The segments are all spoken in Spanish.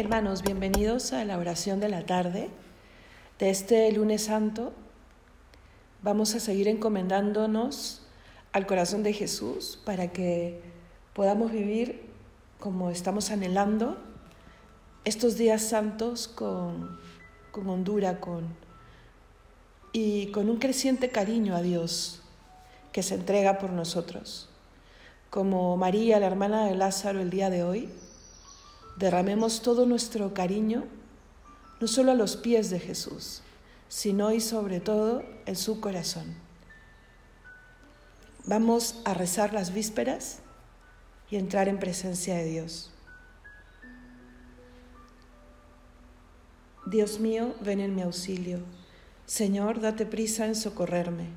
Hermanos, bienvenidos a la oración de la tarde de este lunes santo. Vamos a seguir encomendándonos al corazón de Jesús para que podamos vivir como estamos anhelando estos días santos con, con hondura con, y con un creciente cariño a Dios que se entrega por nosotros. Como María, la hermana de Lázaro, el día de hoy, derramemos todo nuestro cariño no solo a los pies de Jesús, sino y sobre todo en su corazón. Vamos a rezar las vísperas y entrar en presencia de Dios. Dios mío, ven en mi auxilio. Señor, date prisa en socorrerme.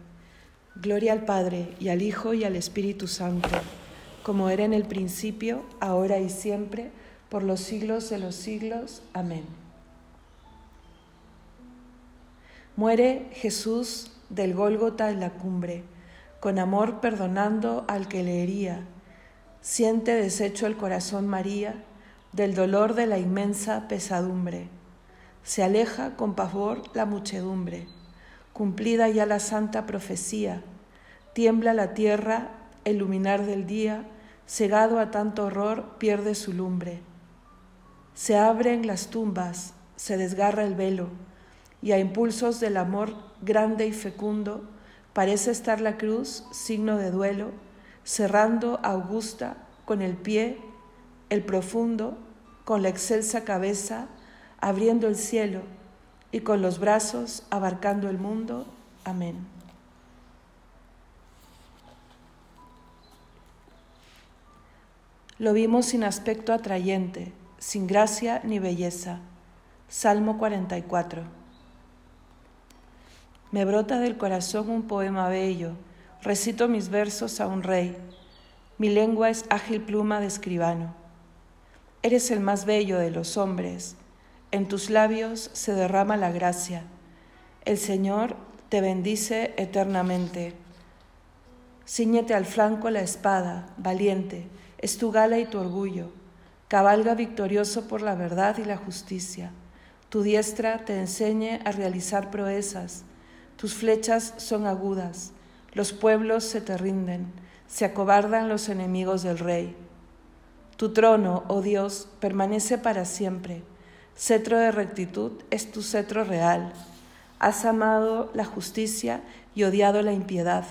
Gloria al Padre y al Hijo y al Espíritu Santo como era en el principio, ahora y siempre, por los siglos de los siglos. Amén. Muere Jesús del Gólgota en la cumbre, con amor perdonando al que le hería. Siente deshecho el corazón María del dolor de la inmensa pesadumbre. Se aleja con pavor la muchedumbre. Cumplida ya la santa profecía, tiembla la tierra, el luminar del día, cegado a tanto horror, pierde su lumbre. Se abren las tumbas, se desgarra el velo, y a impulsos del amor grande y fecundo parece estar la cruz, signo de duelo, cerrando augusta con el pie, el profundo, con la excelsa cabeza, abriendo el cielo, y con los brazos abarcando el mundo. Amén. Lo vimos sin aspecto atrayente, sin gracia ni belleza. Salmo 44. Me brota del corazón un poema bello, recito mis versos a un rey. Mi lengua es ágil pluma de escribano. Eres el más bello de los hombres, en tus labios se derrama la gracia. El Señor te bendice eternamente. Cíñete al flanco la espada, valiente, es tu gala y tu orgullo. Cabalga victorioso por la verdad y la justicia. Tu diestra te enseñe a realizar proezas. Tus flechas son agudas. Los pueblos se te rinden. Se acobardan los enemigos del rey. Tu trono, oh Dios, permanece para siempre. Cetro de rectitud es tu cetro real. Has amado la justicia y odiado la impiedad.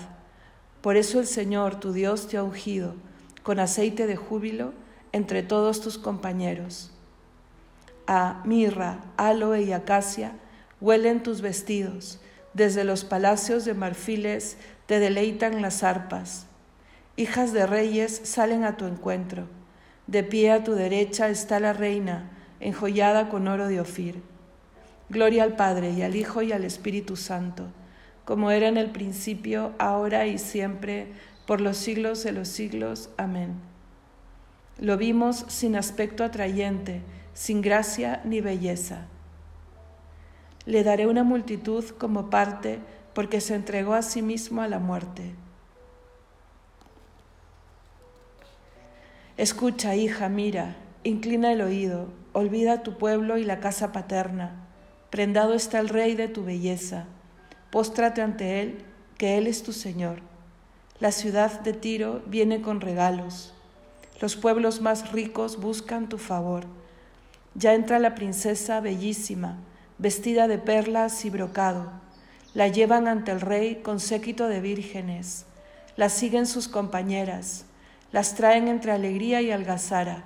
Por eso el Señor, tu Dios, te ha ungido con aceite de júbilo entre todos tus compañeros. A mirra, aloe y acacia huelen tus vestidos, desde los palacios de marfiles te deleitan las arpas. Hijas de reyes salen a tu encuentro. De pie a tu derecha está la reina, enjollada con oro de Ofir. Gloria al Padre y al Hijo y al Espíritu Santo, como era en el principio, ahora y siempre, por los siglos de los siglos. Amén. Lo vimos sin aspecto atrayente, sin gracia ni belleza. Le daré una multitud como parte porque se entregó a sí mismo a la muerte. Escucha, hija, mira, inclina el oído, olvida tu pueblo y la casa paterna. Prendado está el rey de tu belleza. Póstrate ante él, que él es tu Señor. La ciudad de Tiro viene con regalos. Los pueblos más ricos buscan tu favor. Ya entra la princesa bellísima, vestida de perlas y brocado. La llevan ante el rey con séquito de vírgenes. La siguen sus compañeras. Las traen entre alegría y algazara.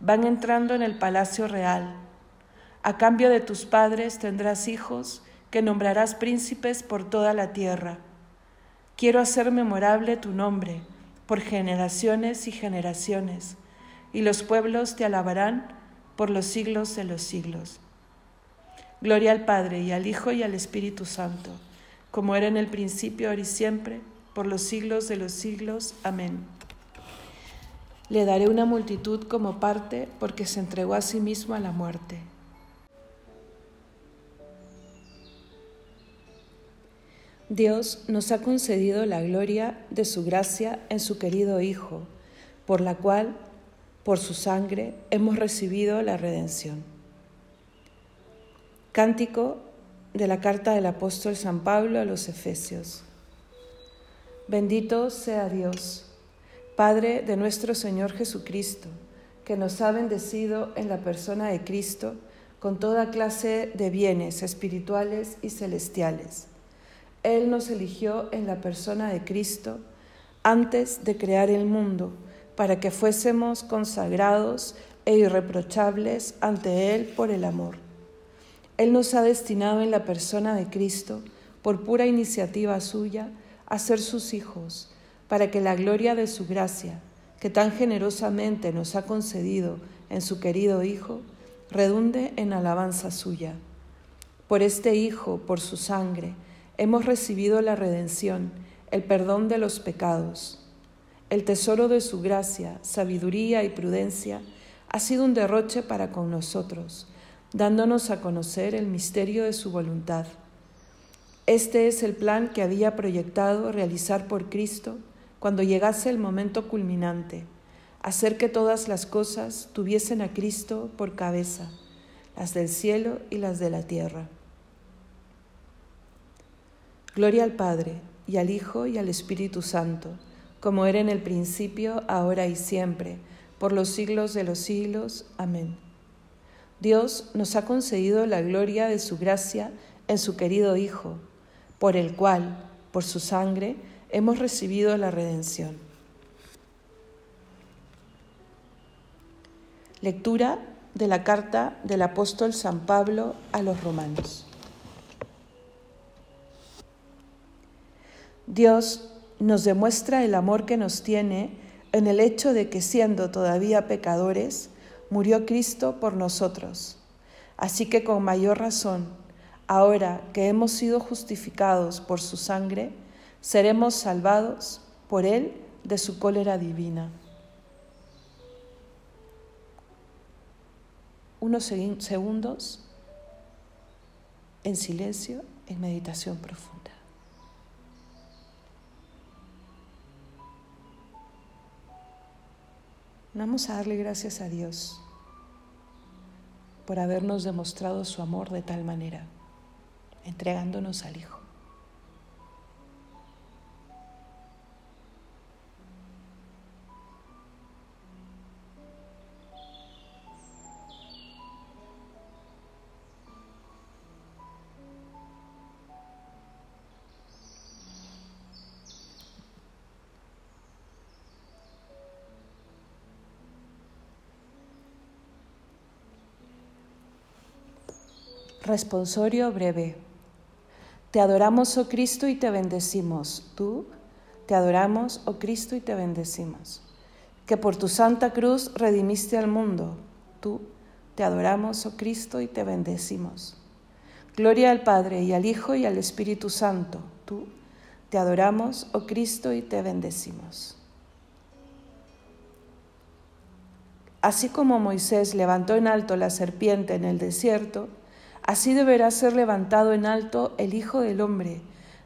Van entrando en el palacio real. A cambio de tus padres tendrás hijos que nombrarás príncipes por toda la tierra. Quiero hacer memorable tu nombre por generaciones y generaciones, y los pueblos te alabarán por los siglos de los siglos. Gloria al Padre y al Hijo y al Espíritu Santo, como era en el principio, ahora y siempre, por los siglos de los siglos. Amén. Le daré una multitud como parte porque se entregó a sí mismo a la muerte. Dios nos ha concedido la gloria de su gracia en su querido Hijo, por la cual Por su sangre hemos recibido la redención. Cántico de la carta del apóstol San Pablo a los Efesios. Bendito sea Dios, Padre de nuestro Señor Jesucristo, que nos ha bendecido en la persona de Cristo con toda clase de bienes espirituales y celestiales. Él nos eligió en la persona de Cristo antes de crear el mundo, para que fuésemos consagrados e irreprochables ante Él por el amor. Él nos ha destinado en la persona de Cristo, por pura iniciativa suya, a ser sus hijos, para que la gloria de su gracia, que tan generosamente nos ha concedido en su querido Hijo, redunde en alabanza suya. Por este Hijo, por su sangre, hemos recibido la redención, el perdón de los pecados. El tesoro de su gracia, sabiduría y prudencia ha sido un derroche para con nosotros, dándonos a conocer el misterio de su voluntad. Este es el plan que había proyectado realizar por Cristo cuando llegase el momento culminante, hacer que todas las cosas tuviesen a Cristo por cabeza, las del cielo y las de la tierra. Gloria al Padre, y al Hijo, y al Espíritu Santo, como era en el principio, ahora y siempre, por los siglos de los siglos. Amén. Dios nos ha concedido la gloria de su gracia en su querido Hijo, por el cual, por su sangre, hemos recibido la redención. Lectura de la carta del apóstol San Pablo a los romanos. Dios nos demuestra el amor que nos tiene en el hecho de que siendo todavía pecadores, murió Cristo por nosotros. Así que con mayor razón, ahora que hemos sido justificados por su sangre, seremos salvados por Él de su cólera divina. Unos segundos en silencio, en meditación profunda. Vamos a darle gracias a Dios por habernos demostrado su amor de tal manera, entregándonos al Hijo. Responsorio breve. Te adoramos, oh Cristo, y te bendecimos. Tú, te adoramos, oh Cristo, y te bendecimos. Que por tu santa cruz redimiste al mundo. Tú, te adoramos, oh Cristo, y te bendecimos. Gloria al Padre, y al Hijo, y al Espíritu Santo. Tú, te adoramos, oh Cristo, y te bendecimos. Así como Moisés levantó en alto la serpiente en el desierto, Así deberá ser levantado en alto el Hijo del Hombre,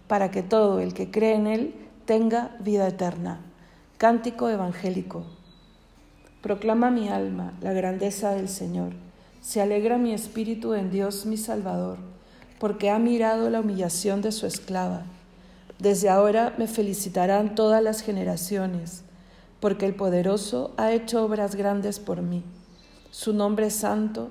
para que todo el que cree en Él tenga vida eterna. Cántico evangélico. Proclama mi alma la grandeza del Señor. Se alegra mi espíritu en Dios mi Salvador, porque ha mirado la humillación de su esclava. Desde ahora me felicitarán todas las generaciones, porque el poderoso ha hecho obras grandes por mí. Su nombre es santo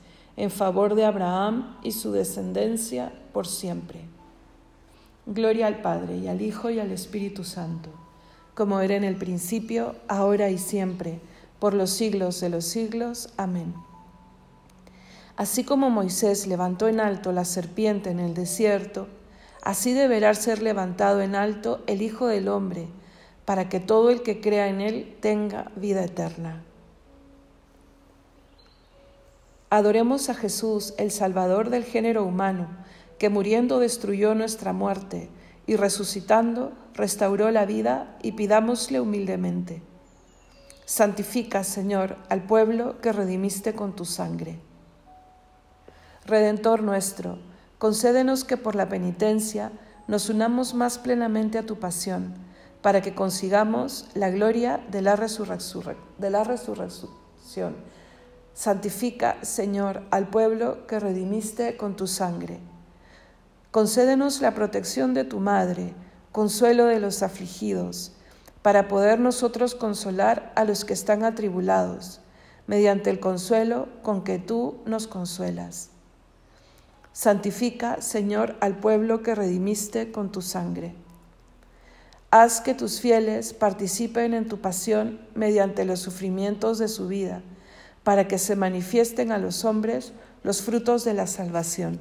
en favor de Abraham y su descendencia por siempre. Gloria al Padre y al Hijo y al Espíritu Santo, como era en el principio, ahora y siempre, por los siglos de los siglos. Amén. Así como Moisés levantó en alto la serpiente en el desierto, así deberá ser levantado en alto el Hijo del Hombre, para que todo el que crea en él tenga vida eterna. Adoremos a Jesús, el Salvador del género humano, que muriendo destruyó nuestra muerte y resucitando restauró la vida y pidámosle humildemente. Santifica, Señor, al pueblo que redimiste con tu sangre. Redentor nuestro, concédenos que por la penitencia nos unamos más plenamente a tu pasión, para que consigamos la gloria de la, resurrección. Santifica, Señor, al pueblo que redimiste con tu sangre. Concédenos la protección de tu Madre, consuelo de los afligidos, para poder nosotros consolar a los que están atribulados, mediante el consuelo con que tú nos consuelas. Santifica, Señor, al pueblo que redimiste con tu sangre. Haz que tus fieles participen en tu pasión mediante los sufrimientos de su vida, para que se manifiesten a los hombres los frutos de la salvación.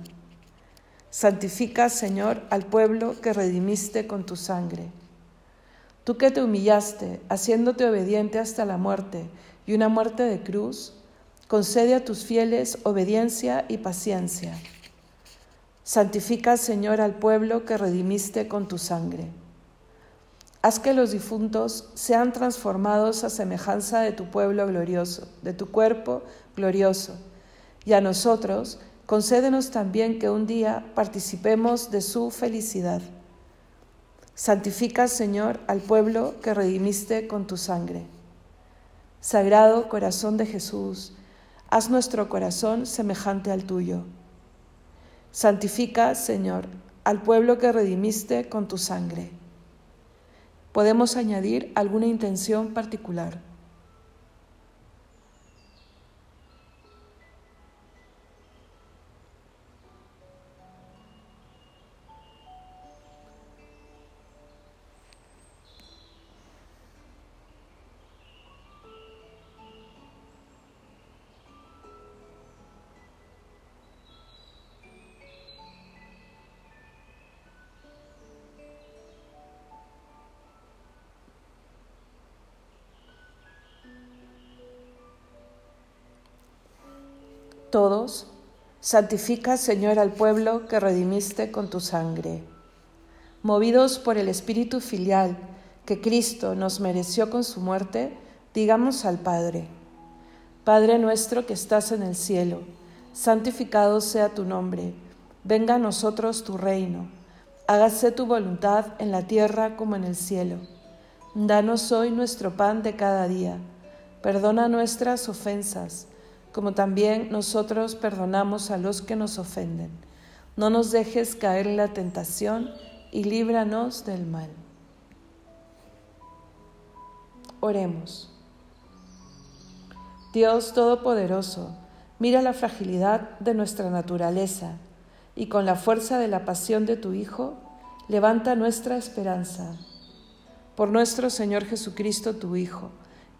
Santifica, Señor, al pueblo que redimiste con tu sangre. Tú que te humillaste, haciéndote obediente hasta la muerte y una muerte de cruz, concede a tus fieles obediencia y paciencia. Santifica, Señor, al pueblo que redimiste con tu sangre. Haz que los difuntos sean transformados a semejanza de tu pueblo glorioso, de tu cuerpo glorioso, y a nosotros concédenos también que un día participemos de su felicidad. Santifica, Señor, al pueblo que redimiste con tu sangre. Sagrado corazón de Jesús, haz nuestro corazón semejante al tuyo. Santifica, Señor, al pueblo que redimiste con tu sangre. Podemos añadir alguna intención particular. Todos, santifica, Señor, al pueblo que redimiste con tu sangre. Movidos por el Espíritu filial que Cristo nos mereció con su muerte, digamos al Padre, Padre nuestro que estás en el cielo, santificado sea tu nombre, venga a nosotros tu reino, hágase tu voluntad en la tierra como en el cielo. Danos hoy nuestro pan de cada día, perdona nuestras ofensas como también nosotros perdonamos a los que nos ofenden. No nos dejes caer en la tentación y líbranos del mal. Oremos. Dios Todopoderoso, mira la fragilidad de nuestra naturaleza y con la fuerza de la pasión de tu Hijo, levanta nuestra esperanza. Por nuestro Señor Jesucristo, tu Hijo